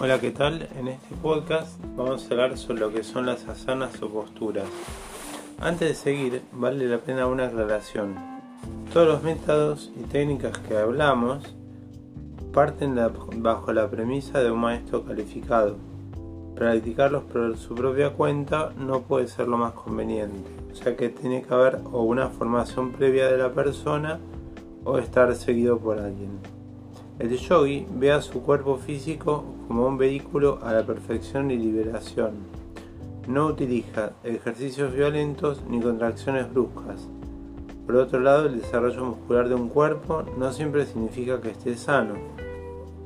Hola, ¿qué tal? En este podcast vamos a hablar sobre lo que son las asanas o posturas. Antes de seguir, vale la pena una aclaración. Todos los métodos y técnicas que hablamos parten bajo la premisa de un maestro calificado. Practicarlos por su propia cuenta no puede ser lo más conveniente, o sea que tiene que haber o una formación previa de la persona o estar seguido por alguien. El yogi ve a su cuerpo físico como un vehículo a la perfección y liberación. No utiliza ejercicios violentos ni contracciones bruscas. Por otro lado, el desarrollo muscular de un cuerpo no siempre significa que esté sano.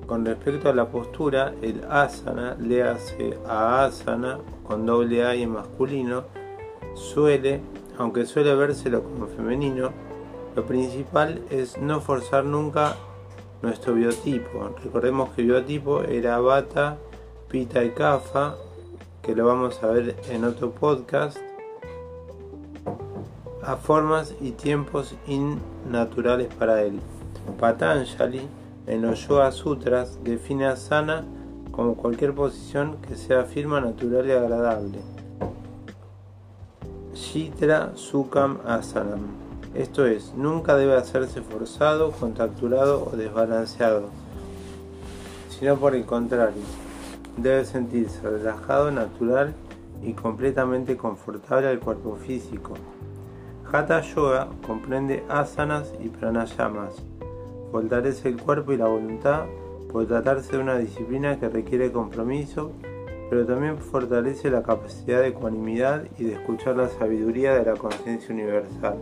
Con respecto a la postura, el asana, le hace a asana con doble A y en masculino, suele, aunque suele vérselo como femenino, lo principal es no forzar nunca nuestro biotipo. Recordemos que el biotipo era bata, pita y kafa, que lo vamos a ver en otro podcast, a formas y tiempos innaturales para él. Patanjali en los Yoga Sutras define asana como cualquier posición que sea firme, natural y agradable. Shitra Sukham Asanam esto es, nunca debe hacerse forzado, contracturado o desbalanceado, sino por el contrario, debe sentirse relajado, natural y completamente confortable al cuerpo físico. Hatha Yoga comprende asanas y pranayamas. Fortalece el cuerpo y la voluntad por tratarse de una disciplina que requiere compromiso, pero también fortalece la capacidad de ecuanimidad y de escuchar la sabiduría de la conciencia universal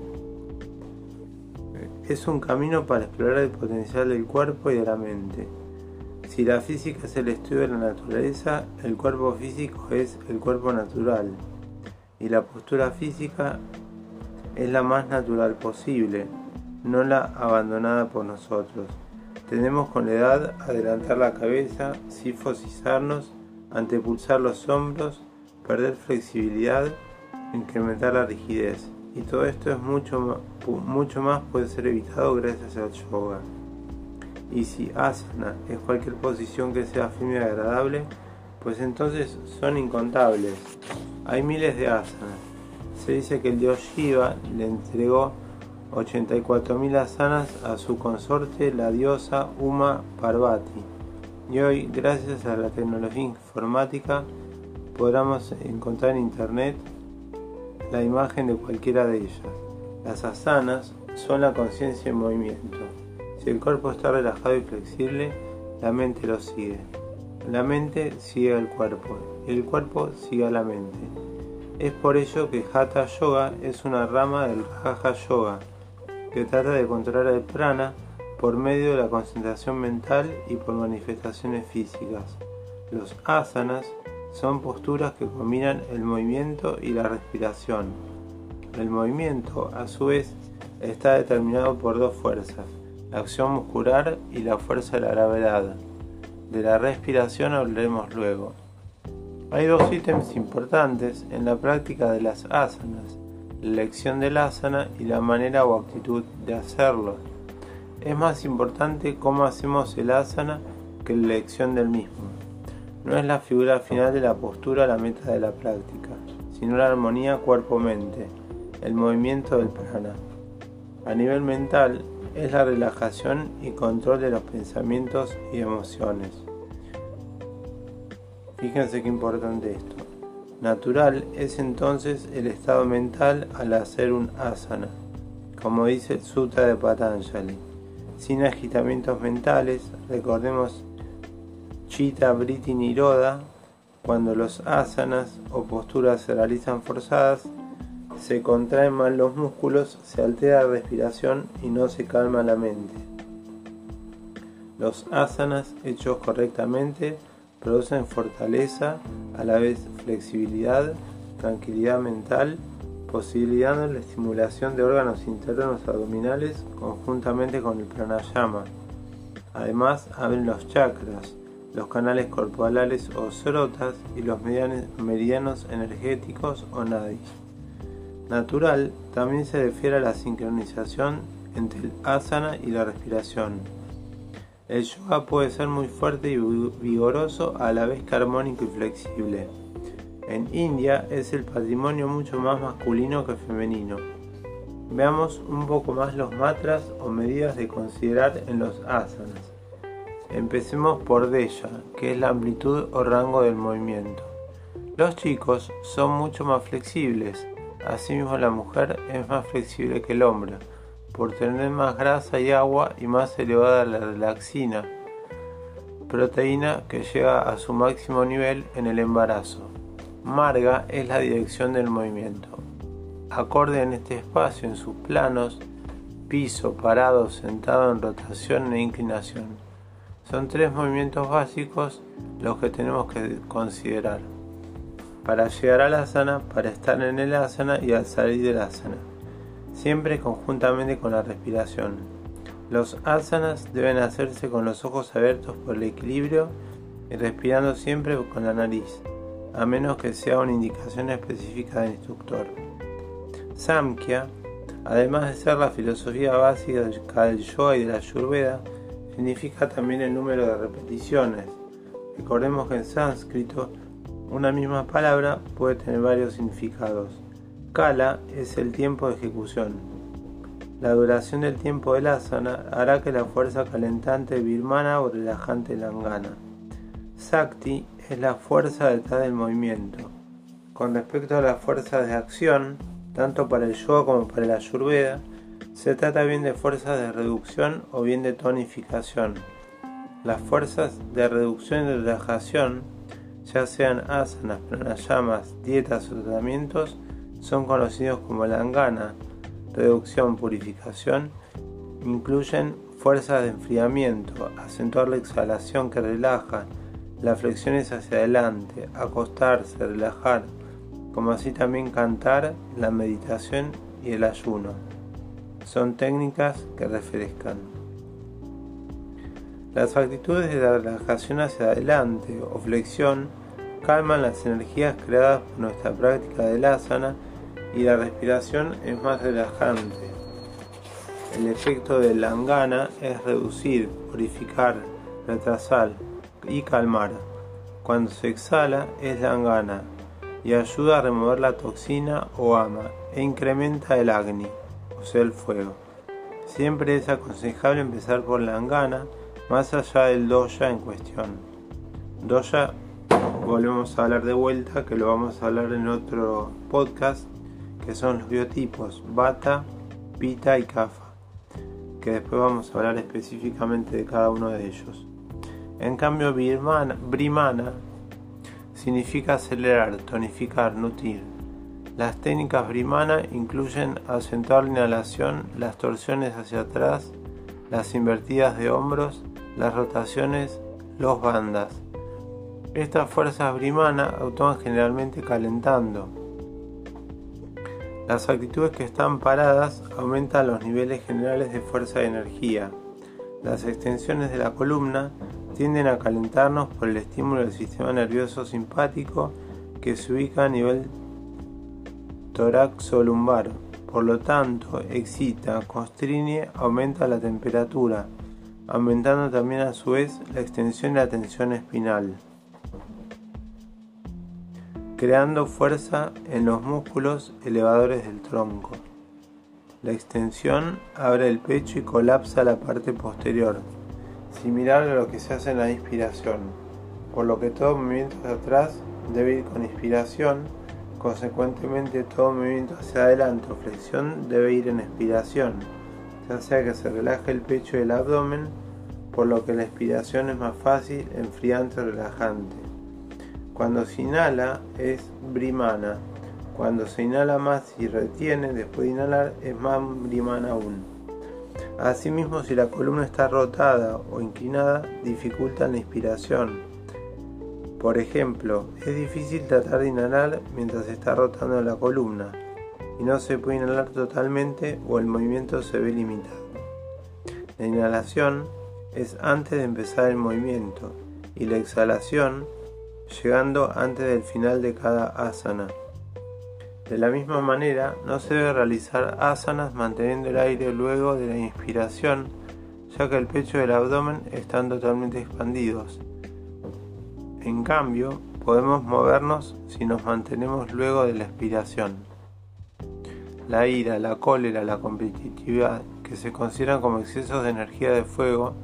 es un camino para explorar el potencial del cuerpo y de la mente. Si la física es el estudio de la naturaleza, el cuerpo físico es el cuerpo natural y la postura física es la más natural posible, no la abandonada por nosotros. Tenemos con la edad adelantar la cabeza, sifosizarnos, antepulsar los hombros, perder flexibilidad, incrementar la rigidez y todo esto es mucho, mucho más puede ser evitado gracias al yoga. Y si asana es cualquier posición que sea firme y agradable, pues entonces son incontables. Hay miles de asanas. Se dice que el dios Shiva le entregó 84.000 asanas a su consorte, la diosa Uma Parvati. Y hoy, gracias a la tecnología informática, podremos encontrar en internet la imagen de cualquiera de ellas. Las asanas son la conciencia en movimiento. Si el cuerpo está relajado y flexible, la mente lo sigue. La mente sigue al cuerpo y el cuerpo sigue a la mente. Es por ello que Hatha Yoga es una rama del Raja Yoga, que trata de controlar el prana por medio de la concentración mental y por manifestaciones físicas. Los asanas son posturas que combinan el movimiento y la respiración. El movimiento, a su vez, está determinado por dos fuerzas, la acción muscular y la fuerza de la gravedad. De la respiración hablaremos luego. Hay dos ítems importantes en la práctica de las asanas, la elección del asana y la manera o actitud de hacerlo. Es más importante cómo hacemos el asana que la elección del mismo. No es la figura final de la postura la meta de la práctica, sino la armonía cuerpo-mente, el movimiento del prana. A nivel mental, es la relajación y control de los pensamientos y emociones. Fíjense qué importante esto. Natural es entonces el estado mental al hacer un asana, como dice el Sutra de Patanjali. Sin agitamientos mentales, recordemos Chitta Vritti Niroda, cuando los asanas o posturas se realizan forzadas, se contraen mal los músculos, se altera la respiración y no se calma la mente. Los asanas hechos correctamente producen fortaleza, a la vez flexibilidad, tranquilidad mental, posibilitando la estimulación de órganos internos abdominales conjuntamente con el pranayama. Además, abren los chakras, los canales corporales o srotas y los meridianos energéticos o nadis. Natural también se refiere a la sincronización entre el asana y la respiración. El yoga puede ser muy fuerte y vigoroso a la vez que armónico y flexible. En India es el patrimonio mucho más masculino que femenino. Veamos un poco más los matras o medidas de considerar en los asanas. Empecemos por Deya, que es la amplitud o rango del movimiento. Los chicos son mucho más flexibles, asimismo la mujer es más flexible que el hombre por tener más grasa y agua y más elevada la relaxina, proteína que llega a su máximo nivel en el embarazo. Marga es la dirección del movimiento. Acorde en este espacio en sus planos, piso, parado, sentado en rotación e inclinación. Son tres movimientos básicos los que tenemos que considerar para llegar a la asana, para estar en el asana y al salir del asana siempre conjuntamente con la respiración. Los asanas deben hacerse con los ojos abiertos por el equilibrio y respirando siempre con la nariz, a menos que sea una indicación específica del instructor. Samkhya, además de ser la filosofía básica del yoga y de la ayurveda, significa también el número de repeticiones. Recordemos que en sánscrito una misma palabra puede tener varios significados. Kala es el tiempo de ejecución. La duración del tiempo del asana hará que la fuerza calentante birmana o relajante langana. Sakti es la fuerza detrás del movimiento. Con respecto a las fuerzas de acción, tanto para el yoga como para la ayurveda, se trata bien de fuerzas de reducción o bien de tonificación. Las fuerzas de reducción y de relajación, ya sean asanas, pranayamas, dietas o tratamientos, son conocidos como langana, reducción, purificación, incluyen fuerzas de enfriamiento, acentuar la exhalación que relaja, las flexiones hacia adelante, acostarse, relajar, como así también cantar, la meditación y el ayuno. Son técnicas que refrescan. Las actitudes de la relajación hacia adelante o flexión calman las energías creadas por nuestra práctica del asana y la respiración es más relajante. El efecto de langana es reducir, purificar, retrasar y calmar. Cuando se exhala es langana y ayuda a remover la toxina o ama e incrementa el agni, el fuego. Siempre es aconsejable empezar por langana más allá del doya en cuestión. Doya volvemos a hablar de vuelta, que lo vamos a hablar en otro podcast que son los biotipos Bata, Pita y Kapha, que después vamos a hablar específicamente de cada uno de ellos. En cambio, Brimana significa acelerar, tonificar, nutrir. Las técnicas Brimana incluyen acentuar la inhalación, las torsiones hacia atrás, las invertidas de hombros, las rotaciones, los bandas. Estas fuerzas Brimana actúan generalmente calentando, las actitudes que están paradas aumentan los niveles generales de fuerza y energía. Las extensiones de la columna tienden a calentarnos por el estímulo del sistema nervioso simpático que se ubica a nivel toraxo-lumbar. Por lo tanto, excita, constriñe, aumenta la temperatura, aumentando también a su vez la extensión y la tensión espinal creando fuerza en los músculos elevadores del tronco. La extensión abre el pecho y colapsa la parte posterior, similar a lo que se hace en la inspiración, por lo que todo movimiento hacia atrás debe ir con inspiración, consecuentemente todo movimiento hacia adelante o flexión debe ir en expiración, ya sea que se relaje el pecho y el abdomen, por lo que la expiración es más fácil, enfriante o relajante. Cuando se inhala es brimana. Cuando se inhala más y retiene después de inhalar es más brimana aún. Asimismo, si la columna está rotada o inclinada, dificulta la inspiración. Por ejemplo, es difícil tratar de inhalar mientras se está rotando la columna y no se puede inhalar totalmente o el movimiento se ve limitado. La inhalación es antes de empezar el movimiento y la exhalación llegando antes del final de cada asana. De la misma manera, no se debe realizar asanas manteniendo el aire luego de la inspiración, ya que el pecho y el abdomen están totalmente expandidos. En cambio, podemos movernos si nos mantenemos luego de la expiración. La ira, la cólera, la competitividad, que se consideran como excesos de energía de fuego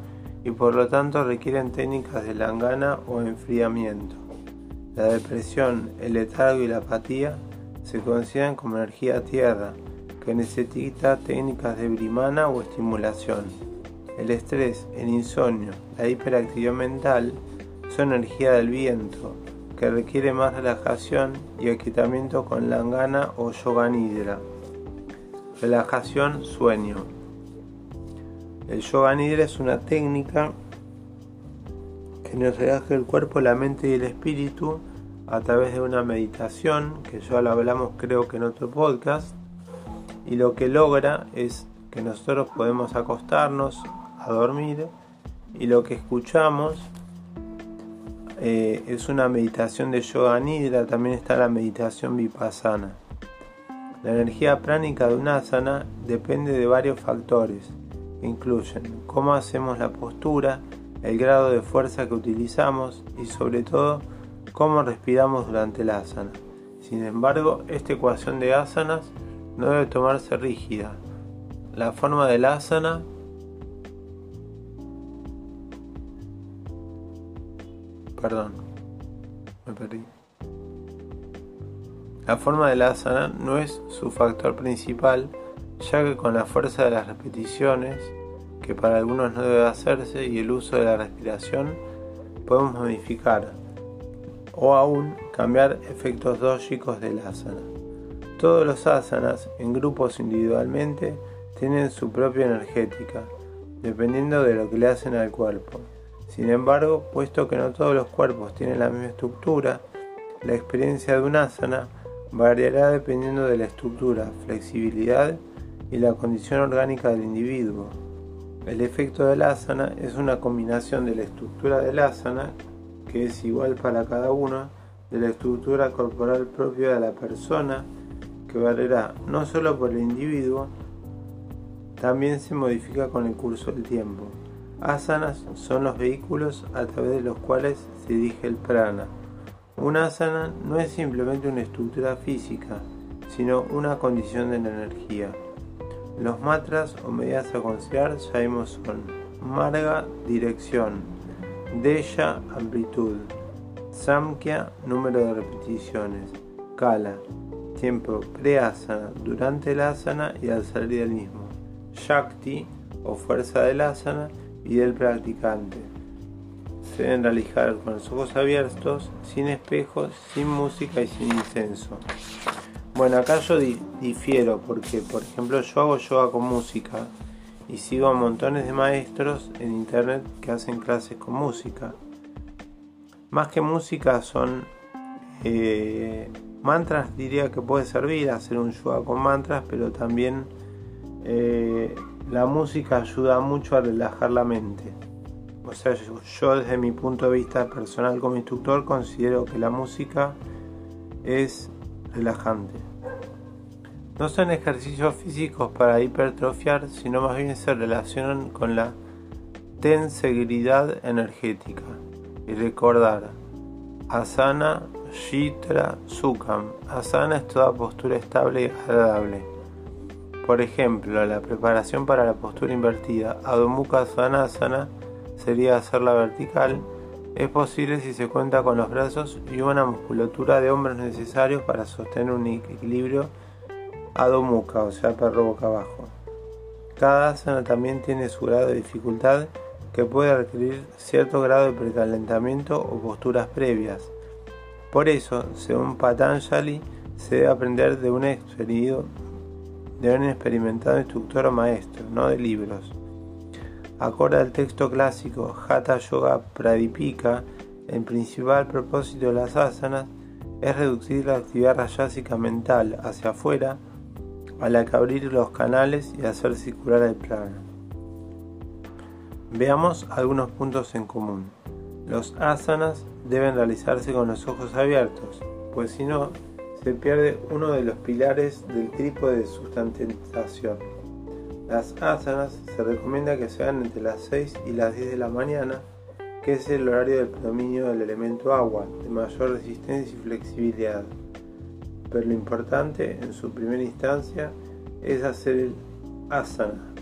y por lo tanto requieren técnicas de langana o enfriamiento. La depresión, el letargo y la apatía se consideran como energía tierra, que necesita técnicas de brimana o estimulación. El estrés, el insomnio, la hiperactividad mental energía del viento, que requiere más relajación y equipamiento con langana o yoga nidra. Relajación, sueño. El yoga nidra es una técnica que nos relaja el cuerpo, la mente y el espíritu a través de una meditación, que ya lo hablamos creo que en otro podcast, y lo que logra es que nosotros podemos acostarnos a dormir y lo que escuchamos eh, es una meditación de yoga nidra, también está la meditación vipassana. La energía pránica de un asana depende de varios factores, incluyen cómo hacemos la postura, el grado de fuerza que utilizamos y sobre todo cómo respiramos durante la asana. Sin embargo, esta ecuación de asanas no debe tomarse rígida. La forma del asana Perdón, me perdí. La forma del asana no es su factor principal, ya que con la fuerza de las repeticiones, que para algunos no debe hacerse, y el uso de la respiración, podemos modificar o aún cambiar efectos dógicos del asana. Todos los asanas, en grupos individualmente, tienen su propia energética, dependiendo de lo que le hacen al cuerpo. Sin embargo, puesto que no todos los cuerpos tienen la misma estructura, la experiencia de un asana variará dependiendo de la estructura, flexibilidad y la condición orgánica del individuo. El efecto del asana es una combinación de la estructura del asana que es igual para cada uno de la estructura corporal propia de la persona, que variará no solo por el individuo, también se modifica con el curso del tiempo. Asanas son los vehículos a través de los cuales se dirige el prana. Un asana no es simplemente una estructura física, sino una condición de la energía. Los matras o medidas a considerar sabemos son marga, dirección, Desha, amplitud. Samkhya, número de repeticiones. Kala, tiempo pre-asana, durante el asana y al salir del mismo. Shakti, o fuerza del asana y del practicante. Se deben realizar con los ojos abiertos, sin espejos, sin música y sin incenso. Bueno, acá yo difiero porque, por ejemplo, yo hago yoga con música y sigo a montones de maestros en internet que hacen clases con música. Más que música son eh, mantras, diría que puede servir hacer un yoga con mantras, pero también eh, la música ayuda mucho a relajar la mente. O sea, yo desde mi punto de vista personal como instructor considero que la música es relajante. No son ejercicios físicos para hipertrofiar, sino más bien se relacionan con la tenseguridad energética. Y recordar, asana, shitra, sukham. Asana es toda postura estable y agradable. Por ejemplo, la preparación para la postura invertida, Adho Svanasana, sería hacerla vertical. Es posible si se cuenta con los brazos y una musculatura de hombros necesarios para sostener un equilibrio Adho Mukha, o sea, perro boca abajo. Cada asana también tiene su grado de dificultad que puede requerir cierto grado de precalentamiento o posturas previas. Por eso, según Patanjali, se debe aprender de un, de un experimentado instructor o maestro, no de libros. Acorde al texto clásico Hatha Yoga Pradipika, el principal propósito de las asanas es reducir la actividad rayásica mental hacia afuera a la que abrir los canales y hacer circular el plano. Veamos algunos puntos en común. Los asanas deben realizarse con los ojos abiertos, pues si no, se pierde uno de los pilares del trípode de sustentación. Las asanas se recomienda que se hagan entre las 6 y las 10 de la mañana, que es el horario del predominio del elemento agua, de mayor resistencia y flexibilidad. Pero lo importante en su primera instancia es hacer el asana,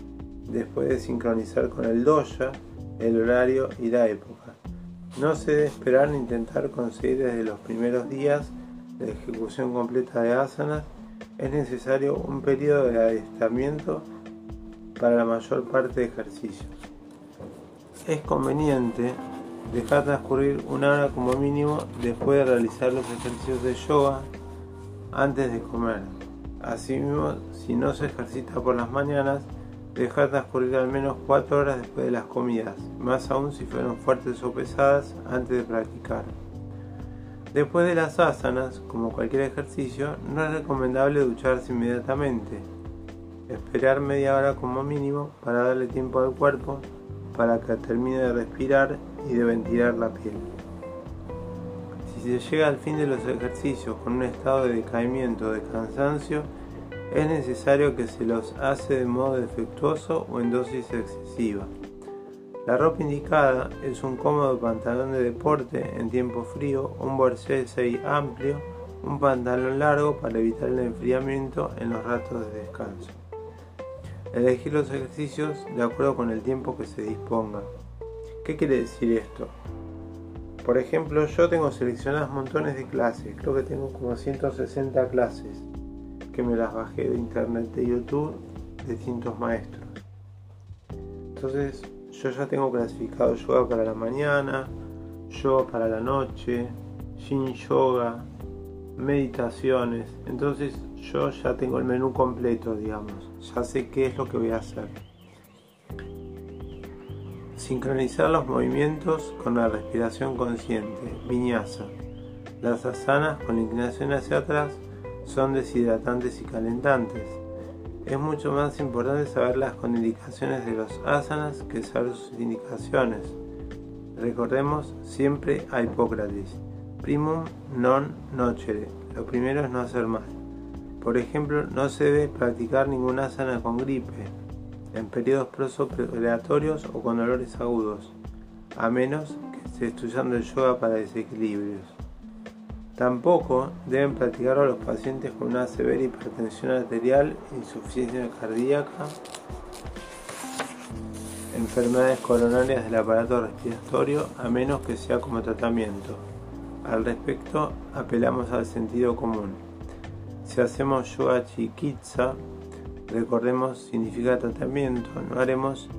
después de sincronizar con el doya, el horario y la época. No se debe esperar ni intentar conseguir desde los primeros días la ejecución completa de asanas, es necesario un periodo de adiestramiento para la mayor parte de ejercicios. Es conveniente dejar transcurrir una hora como mínimo después de realizar los ejercicios de yoga antes de comer. Asimismo, si no se ejercita por las mañanas, dejar transcurrir al menos 4 horas después de las comidas, más aún si fueron fuertes o pesadas antes de practicar. Después de las asanas, como cualquier ejercicio, no es recomendable ducharse inmediatamente, esperar media hora como mínimo para darle tiempo al cuerpo para que termine de respirar y de ventilar la piel. Si se llega al fin de los ejercicios con un estado de decaimiento o de cansancio, es necesario que se los hace de modo defectuoso o en dosis excesiva. La ropa indicada es un cómodo pantalón de deporte en tiempo frío, un jersey amplio, un pantalón largo para evitar el enfriamiento en los ratos de descanso. Elegir los ejercicios de acuerdo con el tiempo que se disponga. ¿Qué quiere decir esto? Por ejemplo, yo tengo seleccionadas montones de clases, creo que tengo como 160 clases que me las bajé de internet de YouTube de distintos maestros. Entonces, yo ya tengo clasificado yoga para la mañana, yoga para la noche, yin yoga, meditaciones. Entonces, yo ya tengo el menú completo, digamos ya sé qué es lo que voy a hacer. Sincronizar los movimientos con la respiración consciente, viñasa. Las asanas con inclinación hacia atrás son deshidratantes y calentantes. Es mucho más importante saber las contraindicaciones de los asanas que saber sus indicaciones. Recordemos siempre a Hipócrates, primum non nocere, lo primero es no hacer mal. Por ejemplo, no se debe practicar ninguna asana con gripe, en periodos prosoperatorios o con dolores agudos, a menos que esté estudiando el yoga para desequilibrios. Tampoco deben practicarlo los pacientes con una severa hipertensión arterial, insuficiencia cardíaca, enfermedades coronarias del aparato respiratorio, a menos que sea como tratamiento. Al respecto, apelamos al sentido común. Si hacemos yoga chikitsa, recordemos significa tratamiento, no haremos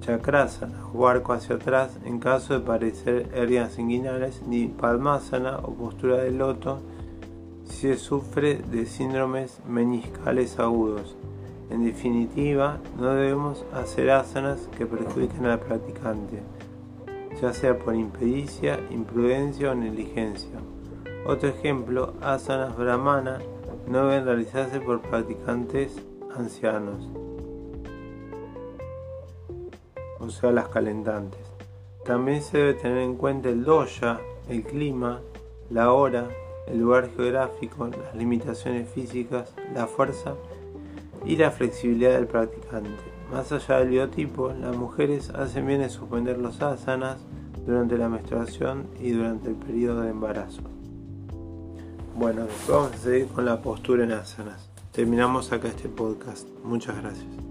chakrasana o arco hacia atrás en caso de parecer hernias inguinales, ni palmasana o postura de loto si se sufre de síndromes meniscales agudos. En definitiva, no debemos hacer asanas que perjudiquen al practicante, ya sea por impedicia, imprudencia o negligencia. Otro ejemplo, asanas brahmana no deben realizarse por practicantes ancianos, o sea, las calentantes. También se debe tener en cuenta el doya, el clima, la hora, el lugar geográfico, las limitaciones físicas, la fuerza y la flexibilidad del practicante. Más allá del biotipo, las mujeres hacen bien en suspender los asanas durante la menstruación y durante el periodo de embarazo. Bueno, vamos a seguir con la postura en asanas. Terminamos acá este podcast. Muchas gracias.